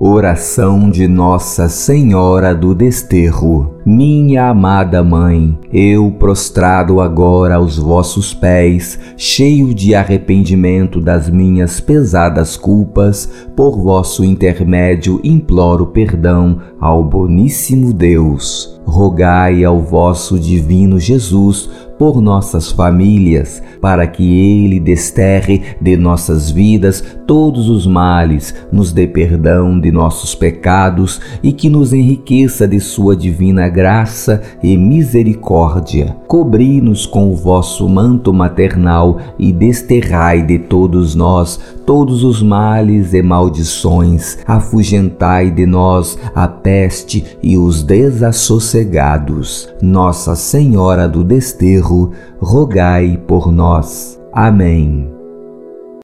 Oração de Nossa Senhora do Desterro. Minha amada Mãe, eu prostrado agora aos vossos pés, cheio de arrependimento das minhas pesadas culpas, por vosso intermédio imploro perdão ao boníssimo Deus. Rogai ao vosso divino Jesus por nossas famílias, para que Ele desterre de nossas vidas todos os males, nos dê perdão de nossos pecados e que nos enriqueça de Sua divina graça e misericórdia. Cobri-nos com o vosso manto maternal e desterrai de todos nós todos os males e maldições, afugentai de nós a peste e os desassossegados. Nossa Senhora do Desterro, rogai por nós. Amém.